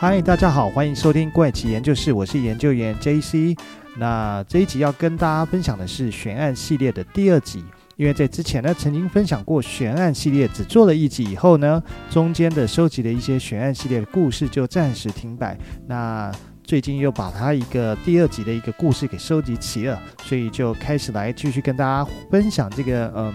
嗨，大家好，欢迎收听怪奇研究室，我是研究员 JC。那这一集要跟大家分享的是悬案系列的第二集，因为在之前呢，曾经分享过悬案系列，只做了一集以后呢，中间的收集的一些悬案系列的故事就暂时停摆。那最近又把它一个第二集的一个故事给收集齐了，所以就开始来继续跟大家分享这个嗯，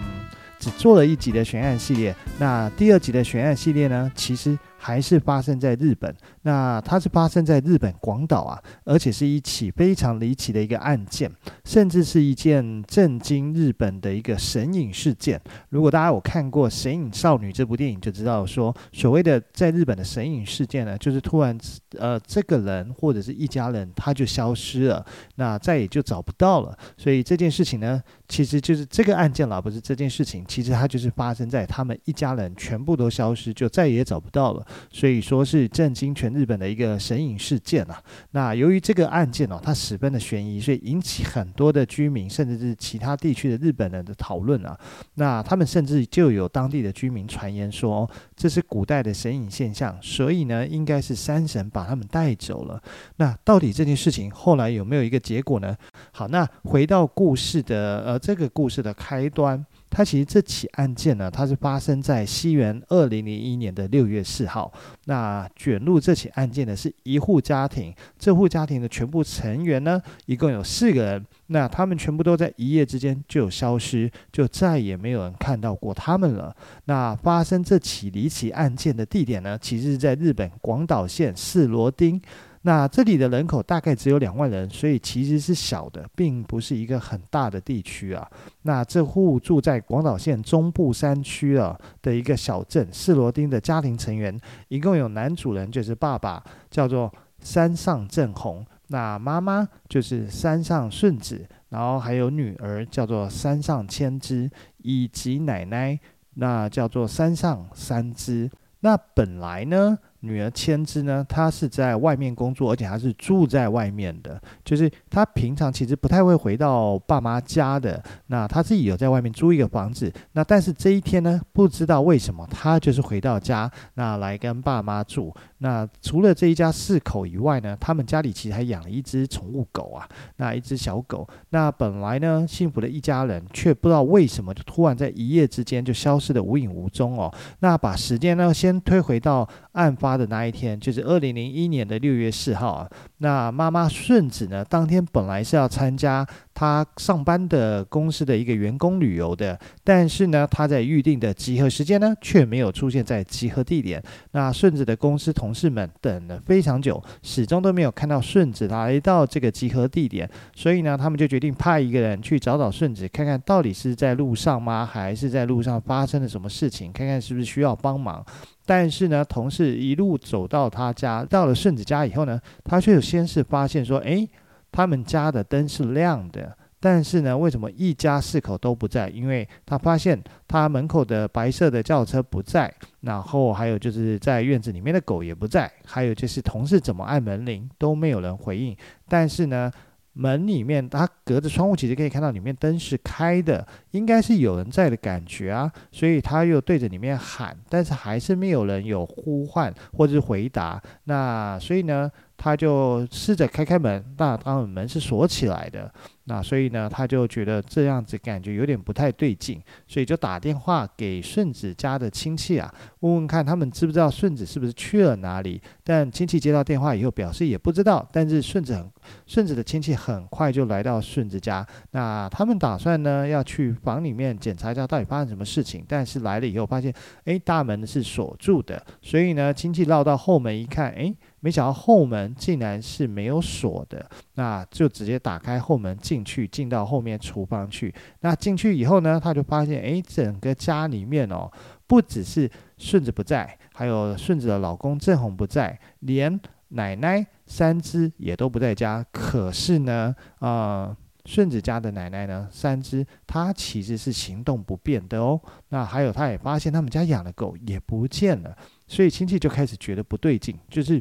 只做了一集的悬案系列。那第二集的悬案系列呢，其实。还是发生在日本，那它是发生在日本广岛啊，而且是一起非常离奇的一个案件，甚至是一件震惊日本的一个神隐事件。如果大家有看过《神隐少女》这部电影，就知道说，所谓的在日本的神隐事件呢，就是突然呃这个人或者是一家人他就消失了，那再也就找不到了。所以这件事情呢，其实就是这个案件啦，不是这件事情，其实它就是发生在他们一家人全部都消失，就再也找不到了。所以说是震惊全日本的一个神隐事件啊。那由于这个案件哦，它十分的悬疑，所以引起很多的居民，甚至是其他地区的日本人的讨论啊。那他们甚至就有当地的居民传言说，这是古代的神隐现象，所以呢，应该是山神把他们带走了。那到底这件事情后来有没有一个结果呢？好，那回到故事的呃这个故事的开端。它其实这起案件呢，它是发生在西元二零零一年的六月四号。那卷入这起案件的是一户家庭，这户家庭的全部成员呢，一共有四个人。那他们全部都在一夜之间就消失，就再也没有人看到过他们了。那发生这起离奇案件的地点呢，其实是在日本广岛县四罗町。那这里的人口大概只有两万人，所以其实是小的，并不是一个很大的地区啊。那这户住在广岛县中部山区啊的一个小镇四罗町的家庭成员，一共有男主人就是爸爸，叫做山上正弘；那妈妈就是山上顺子，然后还有女儿叫做山上千枝，以及奶奶，那叫做山上三枝。那本来呢，女儿千枝呢，她是在外面工作，而且她是住在外面的，就是她平常其实不太会回到爸妈家的。那她自己有在外面租一个房子，那但是这一天呢，不知道为什么她就是回到家，那来跟爸妈住。那除了这一家四口以外呢，他们家里其实还养了一只宠物狗啊，那一只小狗。那本来呢，幸福的一家人，却不知道为什么就突然在一夜之间就消失得无影无踪哦。那把时间呢，先推回到案发的那一天，就是二零零一年的六月四号啊。那妈妈顺子呢，当天本来是要参加他上班的公司的一个员工旅游的，但是呢，他在预定的集合时间呢，却没有出现在集合地点。那顺子的公司同事们等了非常久，始终都没有看到顺子来到这个集合地点，所以呢，他们就决定派一个人去找找顺子，看看到底是在路上吗，还是在路上发生了什么事情，看看是不是需要帮忙。但是呢，同事一路走到他家，到了顺子家以后呢，他却先是发现说，诶，他们家的灯是亮的，但是呢，为什么一家四口都不在？因为他发现他门口的白色的轿车不在，然后还有就是在院子里面的狗也不在，还有就是同事怎么按门铃都没有人回应，但是呢。门里面，他隔着窗户其实可以看到里面灯是开的，应该是有人在的感觉啊，所以他又对着里面喊，但是还是没有人有呼唤或者是回答。那所以呢，他就试着开开门，那当然门是锁起来的。那所以呢，他就觉得这样子感觉有点不太对劲，所以就打电话给顺子家的亲戚啊，问问看他们知不知道顺子是不是去了哪里。但亲戚接到电话以后表示也不知道，但是顺子很顺子的亲戚很快就来到顺子家，那他们打算呢要去房里面检查一下到底发生什么事情，但是来了以后发现，诶，大门是锁住的，所以呢亲戚绕到后门一看，诶。没想到后门竟然是没有锁的，那就直接打开后门进去，进到后面厨房去。那进去以后呢，他就发现，哎，整个家里面哦，不只是顺子不在，还有顺子的老公正红不在，连奶奶三只也都不在家。可是呢，呃，顺子家的奶奶呢，三只她其实是行动不便的哦。那还有，他也发现他们家养的狗也不见了，所以亲戚就开始觉得不对劲，就是。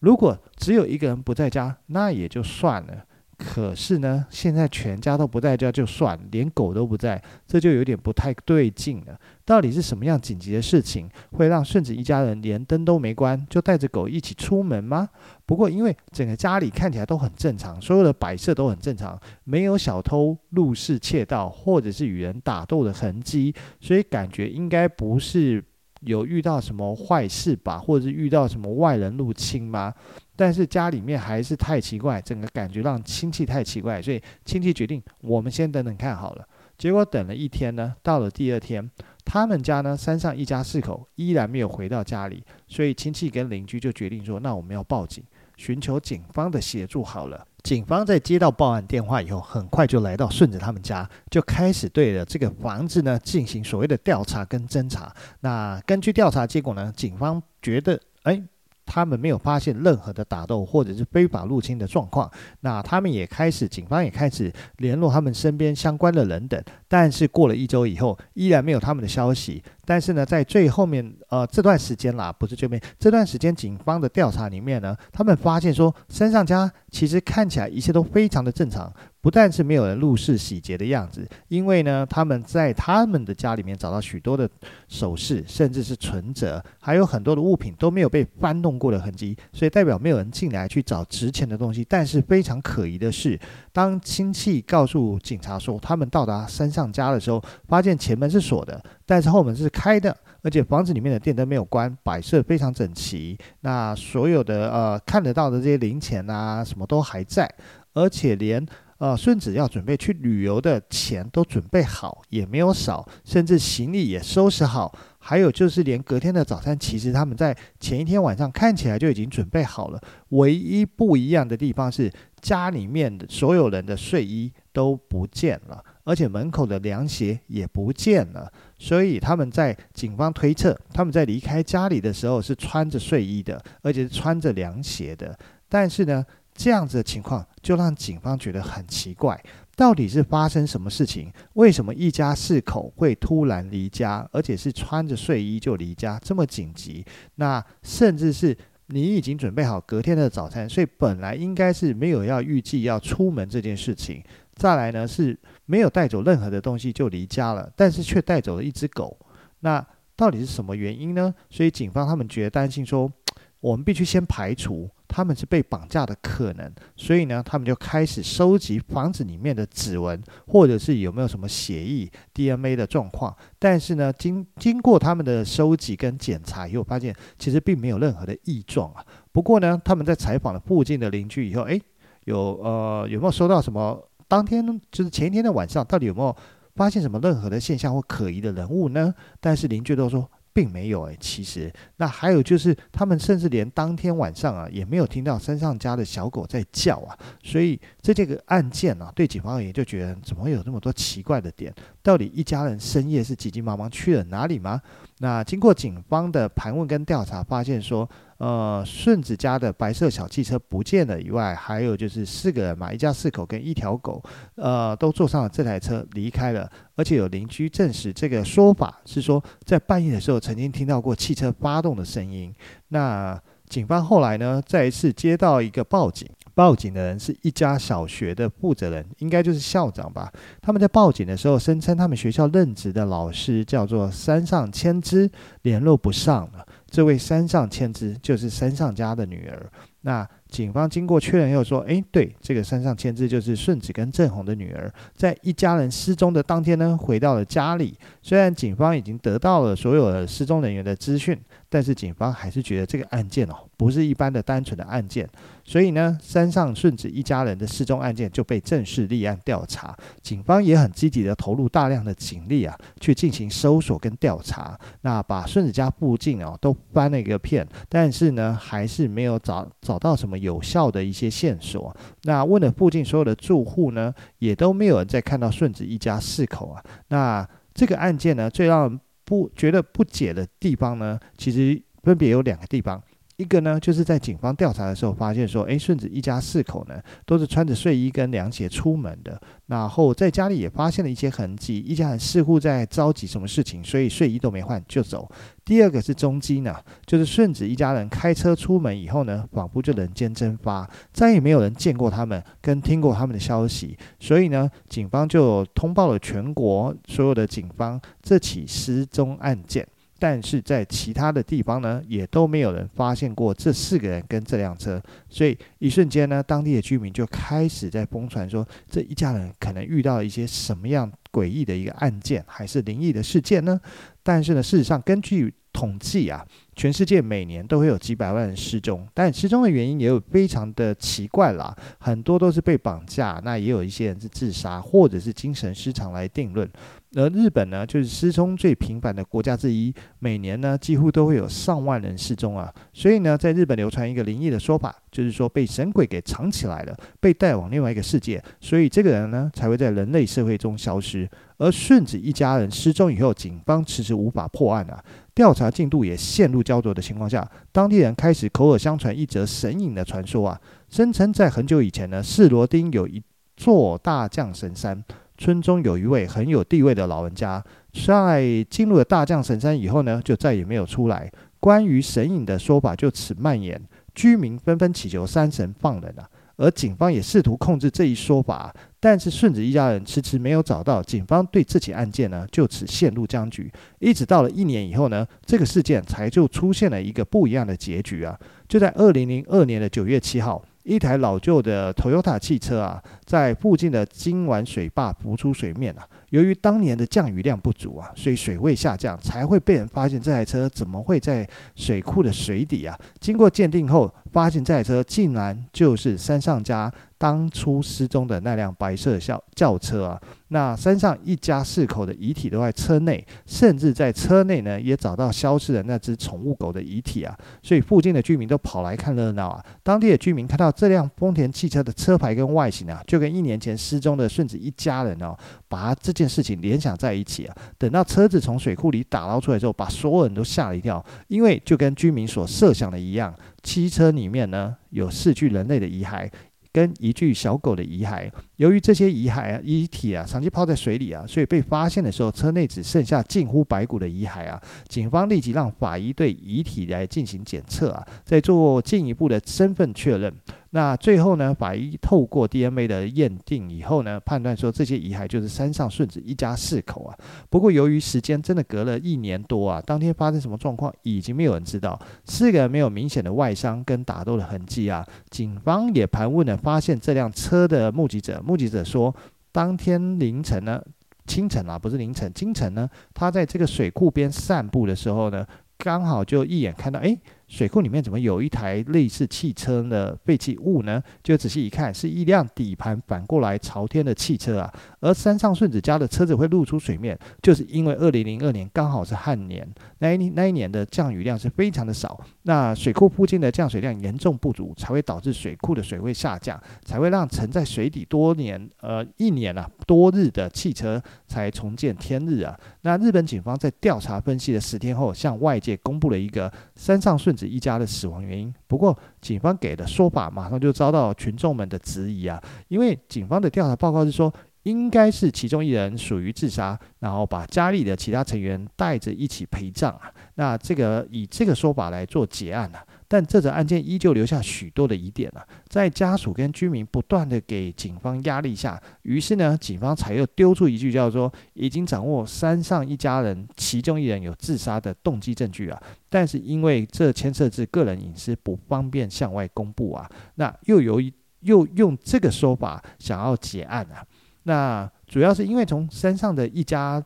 如果只有一个人不在家，那也就算了。可是呢，现在全家都不在家就算，连狗都不在，这就有点不太对劲了。到底是什么样紧急的事情，会让顺子一家人连灯都没关，就带着狗一起出门吗？不过因为整个家里看起来都很正常，所有的摆设都很正常，没有小偷入室窃盗或者是与人打斗的痕迹，所以感觉应该不是有遇到什么坏事吧，或者是遇到什么外人入侵吗？但是家里面还是太奇怪，整个感觉让亲戚太奇怪，所以亲戚决定我们先等等看好了。结果等了一天呢，到了第二天，他们家呢山上一家四口依然没有回到家里，所以亲戚跟邻居就决定说，那我们要报警，寻求警方的协助好了。警方在接到报案电话以后，很快就来到顺子他们家，就开始对着这个房子呢进行所谓的调查跟侦查。那根据调查结果呢，警方觉得，哎。他们没有发现任何的打斗或者是非法入侵的状况，那他们也开始，警方也开始联络他们身边相关的人等，但是过了一周以后，依然没有他们的消息。但是呢，在最后面，呃，这段时间啦，不是这边，这段时间警方的调查里面呢，他们发现说，山上家其实看起来一切都非常的正常。不但是没有人入室洗劫的样子，因为呢，他们在他们的家里面找到许多的首饰，甚至是存折，还有很多的物品都没有被翻动过的痕迹，所以代表没有人进来去找值钱的东西。但是非常可疑的是，当亲戚告诉警察说他们到达山上家的时候，发现前门是锁的，但是后门是开的，而且房子里面的电灯没有关，摆设非常整齐，那所有的呃看得到的这些零钱啊什么都还在，而且连。呃，顺子要准备去旅游的钱都准备好，也没有少，甚至行李也收拾好。还有就是，连隔天的早餐，其实他们在前一天晚上看起来就已经准备好了。唯一不一样的地方是，家里面所有人的睡衣都不见了，而且门口的凉鞋也不见了。所以他们在警方推测，他们在离开家里的时候是穿着睡衣的，而且是穿着凉鞋的。但是呢，这样子的情况就让警方觉得很奇怪，到底是发生什么事情？为什么一家四口会突然离家，而且是穿着睡衣就离家，这么紧急？那甚至是你已经准备好隔天的早餐，所以本来应该是没有要预计要出门这件事情。再来呢，是没有带走任何的东西就离家了，但是却带走了一只狗。那到底是什么原因呢？所以警方他们觉得担心说，我们必须先排除。他们是被绑架的可能，所以呢，他们就开始收集房子里面的指纹，或者是有没有什么血液、DNA 的状况。但是呢，经经过他们的收集跟检查以后，发现其实并没有任何的异状啊。不过呢，他们在采访了附近的邻居以后，诶，有呃有没有收到什么？当天就是前一天的晚上，到底有没有发现什么任何的现象或可疑的人物呢？但是邻居都说。并没有诶，其实那还有就是，他们甚至连当天晚上啊，也没有听到山上家的小狗在叫啊，所以这这个案件呢，对警方而言就觉得怎么会有那么多奇怪的点？到底一家人深夜是急急忙忙去了哪里吗？那经过警方的盘问跟调查，发现说。呃，顺子家的白色小汽车不见了以外，还有就是四个人嘛，一家四口跟一条狗，呃，都坐上了这台车离开了。而且有邻居证实，这个说法是说，在半夜的时候曾经听到过汽车发动的声音。那警方后来呢，再一次接到一个报警，报警的人是一家小学的负责人，应该就是校长吧。他们在报警的时候声称，他们学校任职的老师叫做山上千枝，联络不上了。这位山上千枝就是山上家的女儿。那警方经过确认又说，诶，对，这个山上千枝就是顺子跟正红的女儿，在一家人失踪的当天呢，回到了家里。虽然警方已经得到了所有的失踪人员的资讯，但是警方还是觉得这个案件哦，不是一般的单纯的案件。所以呢，山上顺子一家人的失踪案件就被正式立案调查。警方也很积极的投入大量的警力啊，去进行搜索跟调查。那把顺子家附近哦都翻了一个遍，但是呢，还是没有找找到什么有效的一些线索。那问了附近所有的住户呢，也都没有人再看到顺子一家四口啊。那这个案件呢，最让人不觉得不解的地方呢，其实分别有两个地方。一个呢，就是在警方调查的时候发现说，诶，顺子一家四口呢都是穿着睡衣跟凉鞋出门的，然后在家里也发现了一些痕迹，一家人似乎在着急什么事情，所以睡衣都没换就走。第二个是踪迹呢，就是顺子一家人开车出门以后呢，仿佛就人间蒸发，再也没有人见过他们，跟听过他们的消息，所以呢，警方就通报了全国所有的警方这起失踪案件。但是在其他的地方呢，也都没有人发现过这四个人跟这辆车，所以一瞬间呢，当地的居民就开始在疯传说，这一家人可能遇到了一些什么样诡异的一个案件，还是灵异的事件呢？但是呢，事实上根据统计啊，全世界每年都会有几百万人失踪，但失踪的原因也有非常的奇怪啦，很多都是被绑架，那也有一些人是自杀或者是精神失常来定论。而日本呢，就是失踪最频繁的国家之一，每年呢几乎都会有上万人失踪啊。所以呢，在日本流传一个灵异的说法，就是说被神鬼给藏起来了，被带往另外一个世界，所以这个人呢才会在人类社会中消失。而顺子一家人失踪以后，警方迟迟无法破案啊，调查进度也陷入焦灼的情况下，当地人开始口耳相传一则神隐的传说啊，声称在很久以前呢，士罗町有一座大将神山。村中有一位很有地位的老人家，在进入了大将神山以后呢，就再也没有出来。关于神隐的说法就此蔓延，居民纷纷祈求山神放人啊。而警方也试图控制这一说法，但是顺子一家人迟迟没有找到，警方对这起案件呢就此陷入僵局。一直到了一年以后呢，这个事件才就出现了一个不一样的结局啊！就在二零零二年的九月七号。一台老旧的 Toyota 汽车啊，在附近的金丸水坝浮出水面啊。由于当年的降雨量不足啊，所以水位下降，才会被人发现这台车怎么会在水库的水底啊？经过鉴定后，发现这台车竟然就是山上家当初失踪的那辆白色轿轿车啊！那山上一家四口的遗体都在车内，甚至在车内呢也找到消失的那只宠物狗的遗体啊！所以附近的居民都跑来看热闹啊！当地的居民看到这辆丰田汽车的车牌跟外形啊，就跟一年前失踪的顺子一家人哦，把这件事情联想在一起啊！等到车子从水库里打捞出来之后，把所有人都吓了一跳，因为就跟居民所设想的一样。汽车里面呢，有四具人类的遗骸，跟一具小狗的遗骸。由于这些遗骸啊、遗体啊，长期泡在水里啊，所以被发现的时候，车内只剩下近乎白骨的遗骸啊。警方立即让法医对遗体来进行检测啊，再做进一步的身份确认。那最后呢，法医透过 DNA 的验定以后呢，判断说这些遗骸就是山上顺子一家四口啊。不过由于时间真的隔了一年多啊，当天发生什么状况已经没有人知道。四个人没有明显的外伤跟打斗的痕迹啊。警方也盘问了发现这辆车的目击者，目击者说，当天凌晨呢，清晨啊，不是凌晨，清晨呢，他在这个水库边散步的时候呢，刚好就一眼看到，哎。水库里面怎么有一台类似汽车的废弃物呢？就仔细一看，是一辆底盘反过来朝天的汽车啊。而山上顺子家的车子会露出水面，就是因为二零零二年刚好是旱年，那一那一年的降雨量是非常的少，那水库附近的降水量严重不足，才会导致水库的水位下降，才会让沉在水底多年呃一年啊多日的汽车才重见天日啊。那日本警方在调查分析了十天后，向外界公布了一个山上顺子一家的死亡原因。不过，警方给的说法马上就遭到群众们的质疑啊，因为警方的调查报告是说，应该是其中一人属于自杀，然后把家里的其他成员带着一起陪葬啊。那这个以这个说法来做结案啊。但这则案件依旧留下许多的疑点啊，在家属跟居民不断的给警方压力下，于是呢，警方才又丢出一句叫做“已经掌握山上一家人其中一人有自杀的动机证据啊”，但是因为这牵涉至个人隐私，不方便向外公布啊，那又由于又用这个说法想要结案啊，那主要是因为从山上的一家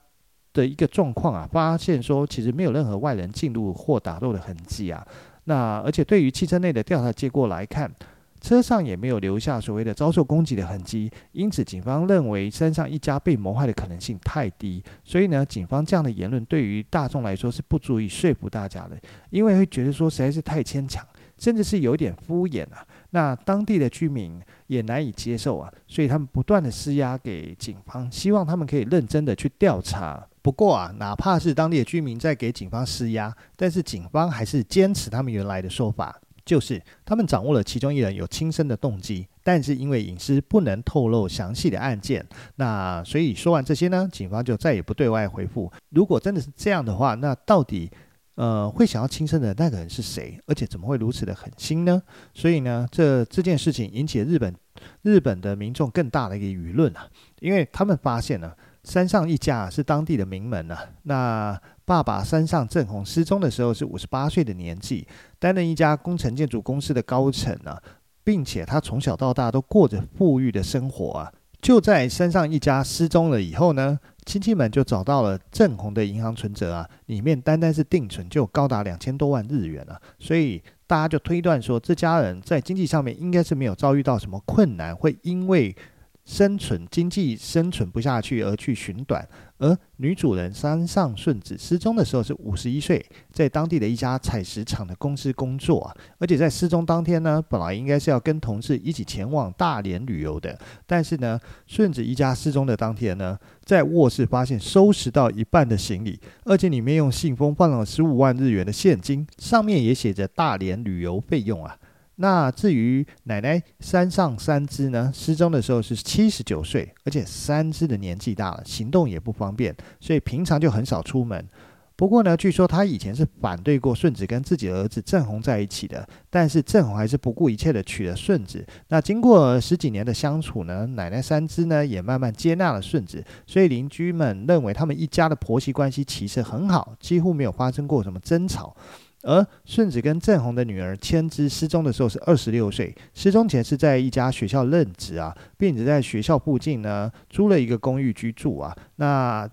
的一个状况啊，发现说其实没有任何外人进入或打斗的痕迹啊。那而且对于汽车内的调查结果来看，车上也没有留下所谓的遭受攻击的痕迹，因此警方认为山上一家被谋害的可能性太低。所以呢，警方这样的言论对于大众来说是不足以说服大家的，因为会觉得说实在是太牵强，甚至是有点敷衍啊。那当地的居民也难以接受啊，所以他们不断的施压给警方，希望他们可以认真的去调查不过啊，哪怕是当地的居民在给警方施压，但是警方还是坚持他们原来的说法，就是他们掌握了其中一人有轻生的动机，但是因为隐私不能透露详细的案件。那所以说完这些呢，警方就再也不对外回复。如果真的是这样的话，那到底呃会想要轻生的那个人是谁？而且怎么会如此的狠心呢？所以呢，这这件事情引起了日本日本的民众更大的一个舆论啊，因为他们发现呢。山上一家是当地的名门呐、啊。那爸爸山上正弘失踪的时候是五十八岁的年纪，担任一家工程建筑公司的高层啊，并且他从小到大都过着富裕的生活啊。就在山上一家失踪了以后呢，亲戚们就找到了正弘的银行存折啊，里面单单是定存就高达两千多万日元、啊。所以大家就推断说，这家人在经济上面应该是没有遭遇到什么困难，会因为。生存经济生存不下去而去寻短，而女主人山上顺子失踪的时候是五十一岁，在当地的一家采石场的公司工作啊，而且在失踪当天呢，本来应该是要跟同事一起前往大连旅游的，但是呢，顺子一家失踪的当天呢，在卧室发现收拾到一半的行李，而且里面用信封放了十五万日元的现金，上面也写着大连旅游费用啊。那至于奶奶山上三枝呢，失踪的时候是七十九岁，而且三枝的年纪大了，行动也不方便，所以平常就很少出门。不过呢，据说他以前是反对过顺子跟自己的儿子正红在一起的，但是正红还是不顾一切的娶了顺子。那经过十几年的相处呢，奶奶三枝呢也慢慢接纳了顺子，所以邻居们认为他们一家的婆媳关系其实很好，几乎没有发生过什么争吵。而顺子跟正弘的女儿千枝失踪的时候是二十六岁，失踪前是在一家学校任职啊，并且在学校附近呢租了一个公寓居住啊。那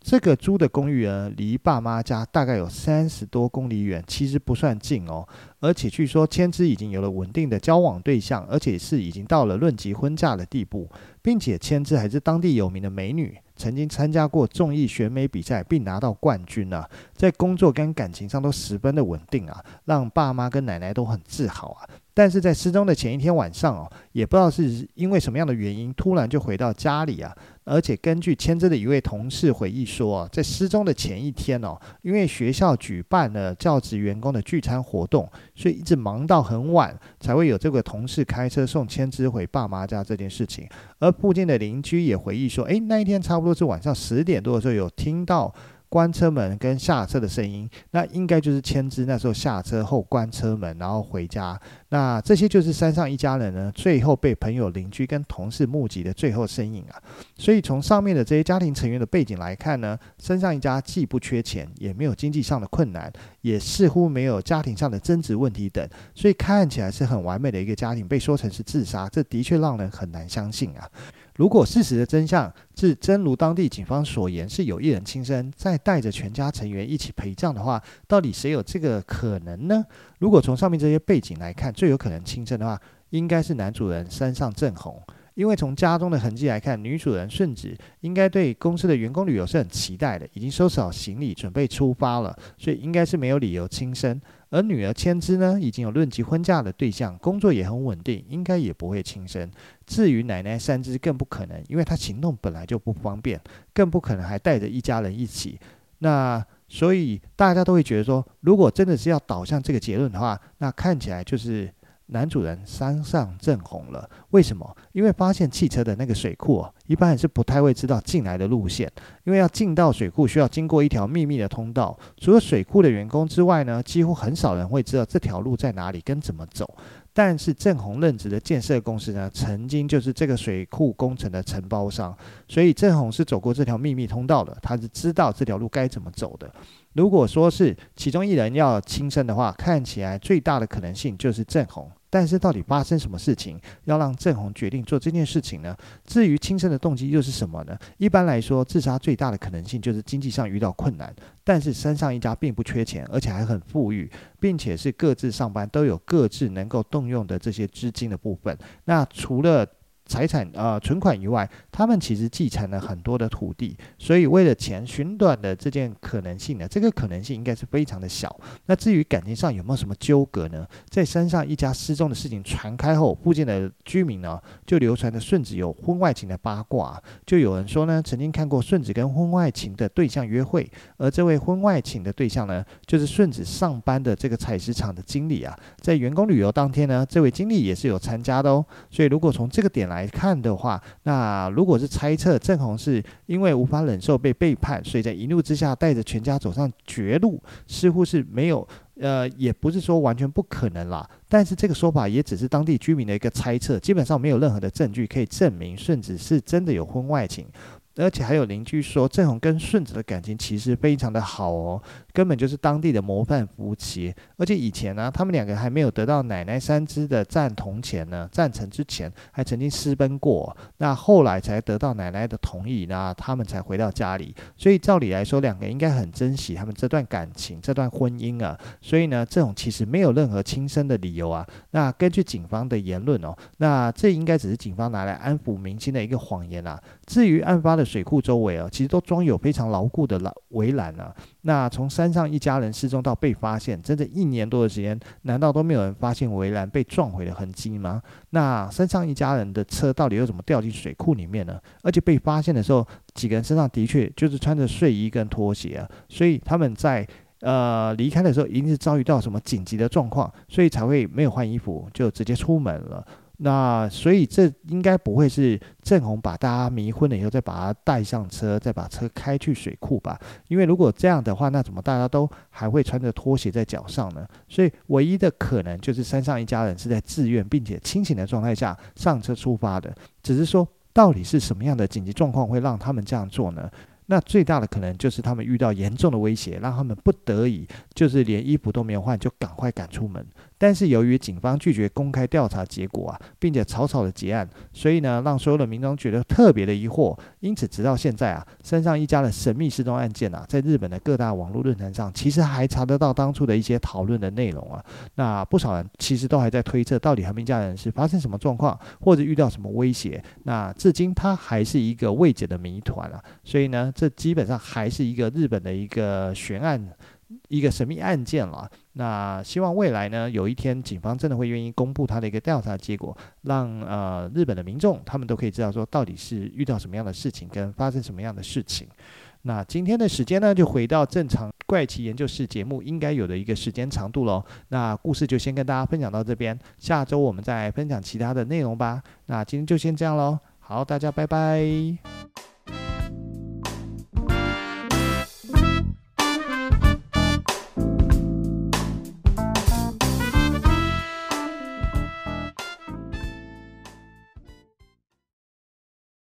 这个租的公寓呢，离爸妈家大概有三十多公里远，其实不算近哦。而且据说千枝已经有了稳定的交往对象，而且是已经到了论及婚嫁的地步，并且千枝还是当地有名的美女。曾经参加过综艺选美比赛，并拿到冠军啊，在工作跟感情上都十分的稳定啊，让爸妈跟奶奶都很自豪啊。但是在失踪的前一天晚上哦，也不知道是因为什么样的原因，突然就回到家里啊。而且根据千枝的一位同事回忆说啊，在失踪的前一天哦，因为学校举办了教职员工的聚餐活动，所以一直忙到很晚，才会有这个同事开车送千枝回爸妈家这件事情。而附近的邻居也回忆说，诶，那一天差不多是晚上十点多的时候，有听到。关车门跟下车的声音，那应该就是千枝那时候下车后关车门，然后回家。那这些就是山上一家人呢，最后被朋友、邻居跟同事目击的最后身影啊。所以从上面的这些家庭成员的背景来看呢，山上一家既不缺钱，也没有经济上的困难，也似乎没有家庭上的争执问题等，所以看起来是很完美的一个家庭。被说成是自杀，这的确让人很难相信啊。如果事实的真相是真如当地警方所言，是有一人轻生，再带着全家成员一起陪葬的话，到底谁有这个可能呢？如果从上面这些背景来看，最有可能轻生的话，应该是男主人山上正弘。因为从家中的痕迹来看，女主人顺子应该对公司的员工旅游是很期待的，已经收拾好行李准备出发了，所以应该是没有理由轻生。而女儿千枝呢，已经有论及婚嫁的对象，工作也很稳定，应该也不会轻生。至于奶奶三枝更不可能，因为她行动本来就不方便，更不可能还带着一家人一起。那所以大家都会觉得说，如果真的是要导向这个结论的话，那看起来就是。男主人山上正红了，为什么？因为发现汽车的那个水库哦，一般人是不太会知道进来的路线，因为要进到水库需要经过一条秘密的通道。除了水库的员工之外呢，几乎很少人会知道这条路在哪里跟怎么走。但是正红任职的建设公司呢，曾经就是这个水库工程的承包商，所以正红是走过这条秘密通道的，他是知道这条路该怎么走的。如果说是其中一人要轻生的话，看起来最大的可能性就是郑红。但是到底发生什么事情，要让郑红决定做这件事情呢？至于轻生的动机又是什么呢？一般来说，自杀最大的可能性就是经济上遇到困难。但是山上一家并不缺钱，而且还很富裕，并且是各自上班都有各自能够动用的这些资金的部分。那除了财产呃存款以外，他们其实继承了很多的土地，所以为了钱寻短的这件可能性呢，这个可能性应该是非常的小。那至于感情上有没有什么纠葛呢？在山上一家失踪的事情传开后，附近的居民呢就流传着顺子有婚外情的八卦，就有人说呢，曾经看过顺子跟婚外情的对象约会，而这位婚外情的对象呢，就是顺子上班的这个采石场的经理啊，在员工旅游当天呢，这位经理也是有参加的哦。所以如果从这个点来来看的话，那如果是猜测郑红是因为无法忍受被背叛，所以在一怒之下带着全家走上绝路，似乎是没有，呃，也不是说完全不可能啦。但是这个说法也只是当地居民的一个猜测，基本上没有任何的证据可以证明顺子是真的有婚外情。而且还有邻居说，郑红跟顺子的感情其实非常的好哦，根本就是当地的模范夫妻。而且以前呢，他们两个还没有得到奶奶三枝的赞同前呢，赞成之前还曾经私奔过。那后来才得到奶奶的同意，那他们才回到家里。所以照理来说，两个应该很珍惜他们这段感情、这段婚姻啊。所以呢，郑红其实没有任何轻生的理由啊。那根据警方的言论哦，那这应该只是警方拿来安抚民心的一个谎言啊。至于案发的。水库周围啊，其实都装有非常牢固的栏围栏啊。那从山上一家人失踪到被发现，整整一年多的时间，难道都没有人发现围栏被撞毁的痕迹吗？那山上一家人的车到底又怎么掉进水库里面呢？而且被发现的时候，几个人身上的确就是穿着睡衣跟拖鞋啊，所以他们在呃离开的时候，一定是遭遇到什么紧急的状况，所以才会没有换衣服就直接出门了。那所以这应该不会是郑红把大家迷昏了以后再把他带上车，再把车开去水库吧？因为如果这样的话，那怎么大家都还会穿着拖鞋在脚上呢？所以唯一的可能就是山上一家人是在自愿并且清醒的状态下上车出发的，只是说到底是什么样的紧急状况会让他们这样做呢？那最大的可能就是他们遇到严重的威胁，让他们不得已就是连衣服都没有换就赶快赶出门。但是由于警方拒绝公开调查结果啊，并且草草的结案，所以呢，让所有的民众觉得特别的疑惑。因此，直到现在啊，山上一家的神秘失踪案件啊，在日本的各大网络论坛上，其实还查得到当初的一些讨论的内容啊。那不少人其实都还在推测，到底他们一家人是发生什么状况，或者遇到什么威胁。那至今，它还是一个未解的谜团啊。所以呢，这基本上还是一个日本的一个悬案。一个神秘案件了，那希望未来呢，有一天警方真的会愿意公布他的一个调查结果，让呃日本的民众他们都可以知道说到底是遇到什么样的事情，跟发生什么样的事情。那今天的时间呢，就回到正常怪奇研究室节目应该有的一个时间长度喽。那故事就先跟大家分享到这边，下周我们再分享其他的内容吧。那今天就先这样喽，好，大家拜拜。